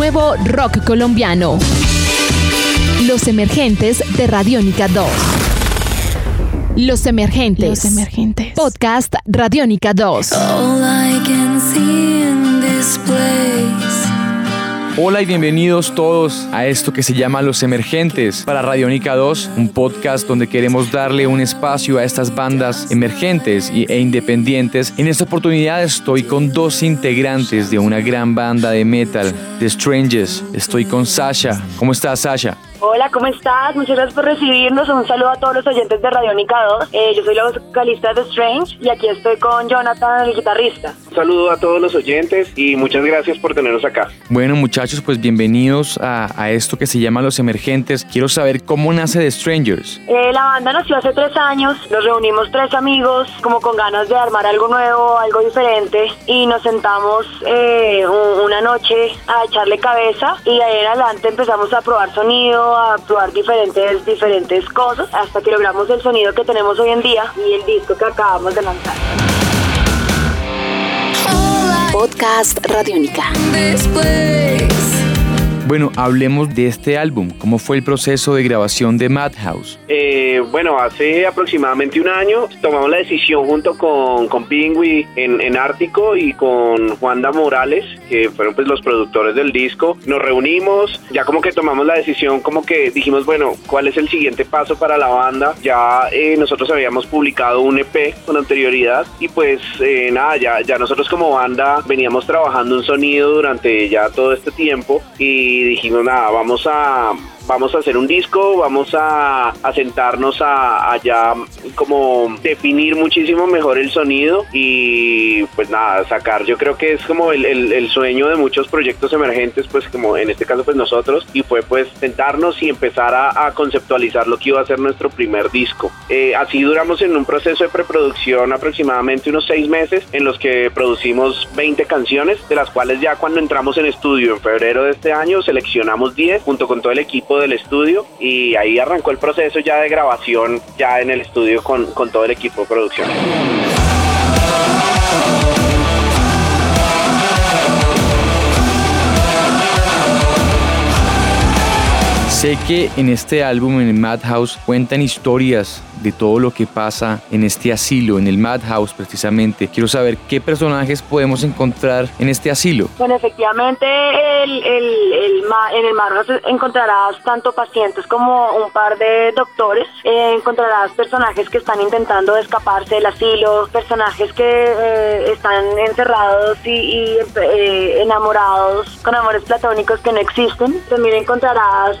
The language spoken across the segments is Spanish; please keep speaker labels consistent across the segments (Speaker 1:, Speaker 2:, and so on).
Speaker 1: nuevo rock colombiano. Los emergentes de Radiónica 2. Los emergentes.
Speaker 2: Los emergentes.
Speaker 1: Podcast Radiónica 2.
Speaker 3: Hola y bienvenidos todos a esto que se llama Los Emergentes para Radiónica 2, un podcast donde queremos darle un espacio a estas bandas emergentes e independientes. En esta oportunidad estoy con dos integrantes de una gran banda de metal, The Strangers. Estoy con Sasha. ¿Cómo estás, Sasha?
Speaker 4: Hola, ¿cómo estás? Muchas gracias por recibirnos. Un saludo a todos los oyentes de Radiónica 2. Eh, yo soy la vocalista de Strange y aquí estoy con Jonathan, el guitarrista.
Speaker 5: Un saludo a todos los oyentes y muchas gracias por tenernos acá.
Speaker 3: Bueno, muchachos, pues bienvenidos a, a esto que se llama Los Emergentes. Quiero saber cómo nace The Strangers.
Speaker 4: Eh, la banda nació hace tres años. Nos reunimos tres amigos, como con ganas de armar algo nuevo, algo diferente. Y nos sentamos eh, una noche a echarle cabeza y de ahí en adelante empezamos a probar a probar diferentes, diferentes cosas hasta que logramos el sonido que tenemos hoy en día y el disco que acabamos de lanzar.
Speaker 1: Podcast Radiónica.
Speaker 3: Bueno, hablemos de este álbum. ¿Cómo fue el proceso de grabación de Madhouse?
Speaker 5: Eh, bueno, hace aproximadamente un año tomamos la decisión junto con, con Pingui en, en Ártico y con Juanda Morales, que fueron pues los productores del disco. Nos reunimos, ya como que tomamos la decisión, como que dijimos, bueno, ¿cuál es el siguiente paso para la banda? Ya eh, nosotros habíamos publicado un EP con anterioridad y pues eh, nada, ya, ya nosotros como banda veníamos trabajando un sonido durante ya todo este tiempo y dijimos, nada, vamos a vamos a hacer un disco, vamos a, a sentarnos a, a, ya como definir muchísimo mejor el sonido y pues nada, sacar, yo creo que es como el, el, el, sueño de muchos proyectos emergentes, pues como en este caso pues nosotros, y fue pues sentarnos y empezar a, a conceptualizar lo que iba a ser nuestro primer disco. Eh, así duramos en un proceso de preproducción aproximadamente unos seis meses en los que producimos 20 canciones, de las cuales ya cuando entramos en estudio en febrero de este año seleccionamos 10 junto con todo el equipo del estudio y ahí arrancó el proceso ya de grabación ya en el estudio con, con todo el equipo de producción.
Speaker 3: Sé que en este álbum, en Madhouse, cuentan historias de todo lo que pasa en este asilo, en el Madhouse precisamente. Quiero saber qué personajes podemos encontrar en este asilo.
Speaker 4: Bueno, efectivamente, el, el, el, en el Madhouse encontrarás tanto pacientes como un par de doctores. Eh, encontrarás personajes que están intentando escaparse del asilo, personajes que eh, están encerrados y, y eh, enamorados con amores platónicos que no existen. También encontrarás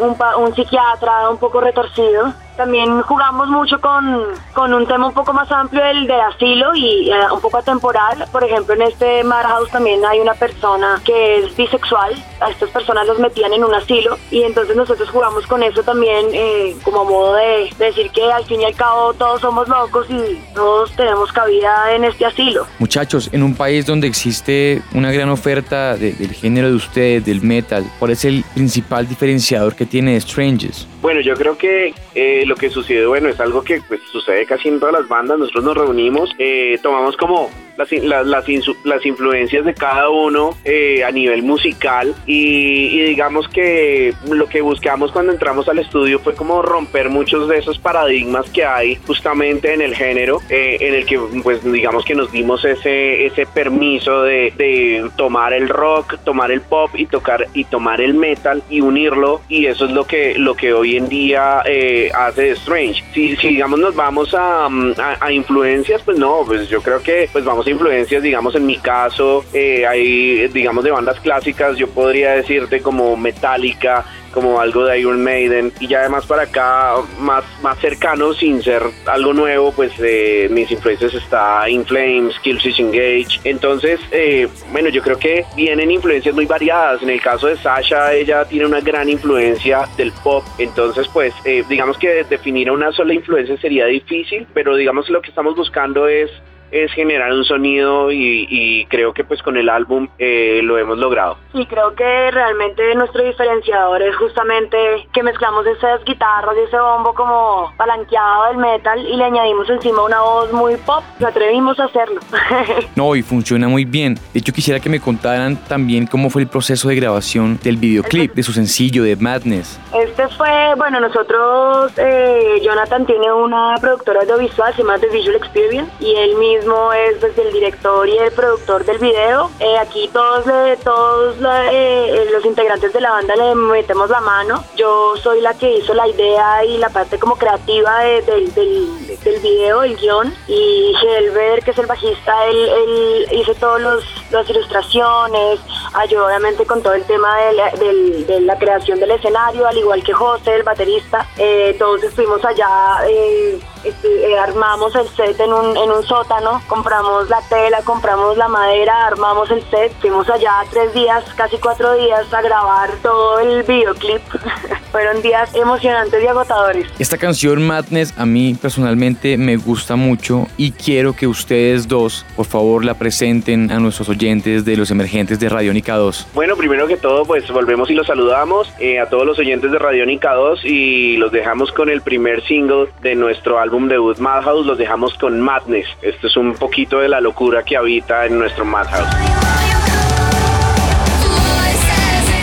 Speaker 4: un, un psiquiatra un poco retorcido también jugamos mucho con, con, un tema un poco más amplio del, del asilo y eh, un poco atemporal. Por ejemplo, en este Madhouse también hay una persona que es bisexual. A estas personas los metían en un asilo y entonces nosotros jugamos con eso también eh, como modo de, de, decir que al fin y al cabo todos somos locos y todos tenemos cabida en este asilo.
Speaker 3: Muchachos, en un país donde existe una gran oferta de, del género de ustedes, del metal, ¿cuál es el principal diferenciador que tiene Strangers?
Speaker 5: Bueno, yo creo que eh, lo que sucede, bueno, es algo que pues, sucede casi en todas las bandas. Nosotros nos reunimos, eh, tomamos como las, las, las, las, influencias de cada uno eh, a nivel musical y, y, digamos que lo que buscamos cuando entramos al estudio fue como romper muchos de esos paradigmas que hay justamente en el género, eh, en el que pues digamos que nos dimos ese, ese permiso de, de, tomar el rock, tomar el pop y tocar y tomar el metal y unirlo y eso es lo que, lo que hoy en día eh, hace Strange. Si, si, digamos nos vamos a, a, a influencias, pues no, pues yo creo que pues vamos influencias, digamos en mi caso, eh, hay, digamos, de bandas clásicas, yo podría decirte como Metallica, como algo de Iron Maiden y ya además para acá más, más cercano sin ser algo nuevo pues eh, mis influencias está In Flames, Killswitch Engage. Entonces eh, bueno yo creo que vienen influencias muy variadas. En el caso de Sasha ella tiene una gran influencia del pop. Entonces pues eh, digamos que definir una sola influencia sería difícil pero digamos lo que estamos buscando es es generar un sonido y, y creo que pues con el álbum eh, lo hemos logrado.
Speaker 4: Y creo que realmente nuestro diferenciador es justamente que mezclamos esas guitarras y ese bombo como palanqueado del metal y le añadimos encima una voz muy pop. Nos atrevimos a hacerlo.
Speaker 3: no, y funciona muy bien. De hecho, quisiera que me contaran también cómo fue el proceso de grabación del videoclip, de su sencillo, de Madness.
Speaker 4: Este fue, bueno, nosotros, eh, Jonathan tiene una productora audiovisual, se llama The Visual Experience, y él mismo es desde el director y el productor del video. Eh, aquí todos, todos eh, los integrantes de la banda le metemos la mano. Yo soy la que hizo la idea y la parte como creativa del, del, video, el guion, y Helber, que es el bajista, él, él hizo todas las ilustraciones, ayudó obviamente con todo el tema de la, creación del escenario, al igual que José, el baterista. Eh, todos estuvimos allá eh, eh, armamos el set en un, en un sótano, compramos la tela, compramos la madera, armamos el set, fuimos allá tres días, casi cuatro días a grabar todo el videoclip. Fueron días emocionantes y agotadores.
Speaker 3: Esta canción Madness a mí personalmente me gusta mucho y quiero que ustedes dos, por favor, la presenten a nuestros oyentes de los emergentes de Radiónica 2.
Speaker 5: Bueno, primero que todo, pues volvemos y los saludamos eh, a todos los oyentes de Radiónica 2 y los dejamos con el primer single de nuestro álbum álbum debut Madhouse los dejamos con Madness. Esto es un poquito de la locura que habita en nuestro Madhouse.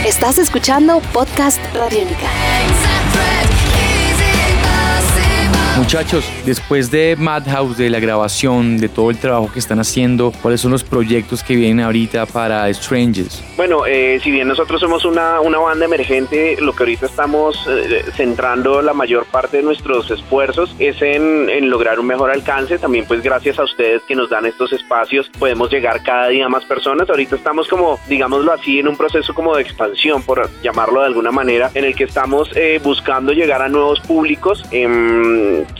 Speaker 1: Estás escuchando Podcast Radiónica.
Speaker 3: Muchachos, después de Madhouse, de la grabación, de todo el trabajo que están haciendo, ¿cuáles son los proyectos que vienen ahorita para Strangers?
Speaker 5: Bueno, eh, si bien nosotros somos una, una banda emergente, lo que ahorita estamos eh, centrando la mayor parte de nuestros esfuerzos es en, en, lograr un mejor alcance. También pues gracias a ustedes que nos dan estos espacios podemos llegar cada día a más personas. Ahorita estamos como, digámoslo así, en un proceso como de expansión, por llamarlo de alguna manera, en el que estamos eh, buscando llegar a nuevos públicos.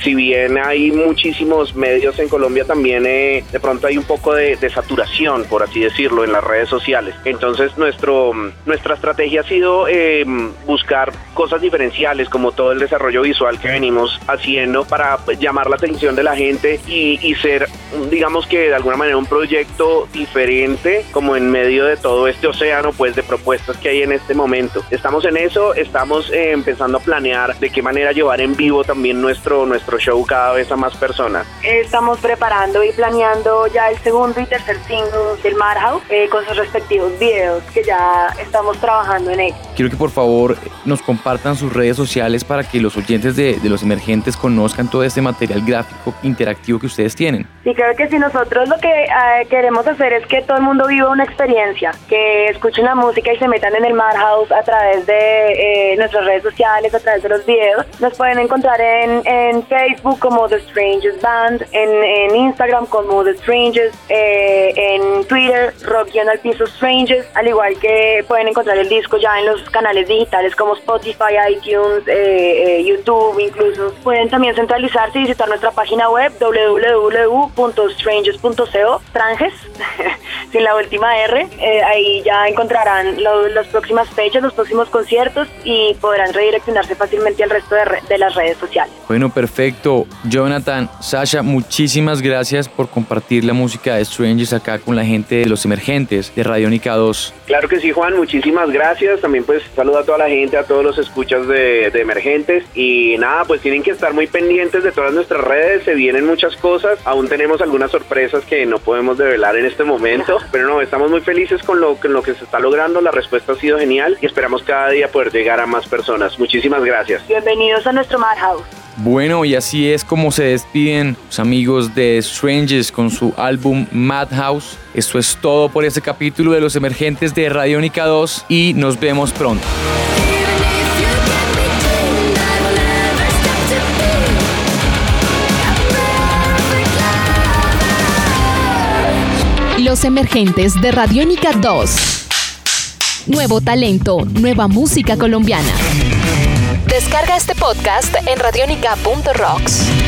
Speaker 5: Si bien hay muchísimos medios en Colombia, también eh, de pronto hay un poco de, saturación, por así decirlo, en las redes sociales. Entonces nuestro, nuestra estrategia ha sido em, buscar cosas diferenciales, como todo el desarrollo visual que venimos haciendo para llamar la atención de la gente y, y ser, digamos que de alguna manera un proyecto diferente, como en medio de todo este océano pues de propuestas que hay en este momento. Estamos en eso, estamos eh, empezando a planear de qué manera llevar en vivo también nuestro show cada vez a más personas.
Speaker 4: Estamos preparando y planeando ya el segundo y tercer single del Madhouse eh, con sus respectivos videos que ya estamos trabajando en ellos.
Speaker 3: Quiero que por favor nos compartan sus redes sociales para que los oyentes de, los emergentes conozcan todo este material gráfico interactivo que ustedes tienen.
Speaker 4: Sí, creo que si nosotros lo que eh, queremos hacer es que todo el mundo viva una experiencia, que escuchen la música y se metan en el Madhouse a través de eh, nuestras redes sociales, a través de los videos. Nos pueden encontrar en, Facebook como The Strangers Band, en, Instagram como The Strangers, eh, en Twitter Rock al piso Strangers, al igual que pueden encontrar el disco ya en los canales digitales como Spotify, iTunes, eh, eh, YouTube incluso. Pueden también centralizarse y visitar nuestra página web www.strangers.co, Tranges, sin la última R. ahí ya encontrarán las próximas fechas, los próximos conciertos y podrán redireccionarse fácilmente al resto de, de las redes sociales.
Speaker 3: Bueno, perfecto. Jonathan, Sasha, muchísimas gracias por compartir la música de Strangers acá con la gente de los emergentes de Radiónica 2.
Speaker 5: Claro que sí, Juan, muchísimas gracias. También pues saludo a toda la gente, a todos los escuchas de, de emergentes. Y nada, pues tienen que estar muy pendientes de todas nuestras redes, se vienen muchas cosas. Aún tenemos algunas sorpresas que no podemos develar en este momento, pero no, estamos muy felices con lo, con lo que se está logrando. La respuesta ha sido genial y esperamos cada día poder llegar a más personas. Muchísimas gracias.
Speaker 4: Bienvenidos a nuestro Madhouse.
Speaker 3: Bueno, y así es como se despiden los amigos de Strangers con su álbum Madhouse. Esto es todo por este capítulo de Los Emergentes de Radiónica 2 y nos vemos pronto.
Speaker 1: Los Emergentes de Radiónica 2. Nuevo talento, nueva música colombiana. Descarga este podcast en radionica.rocks.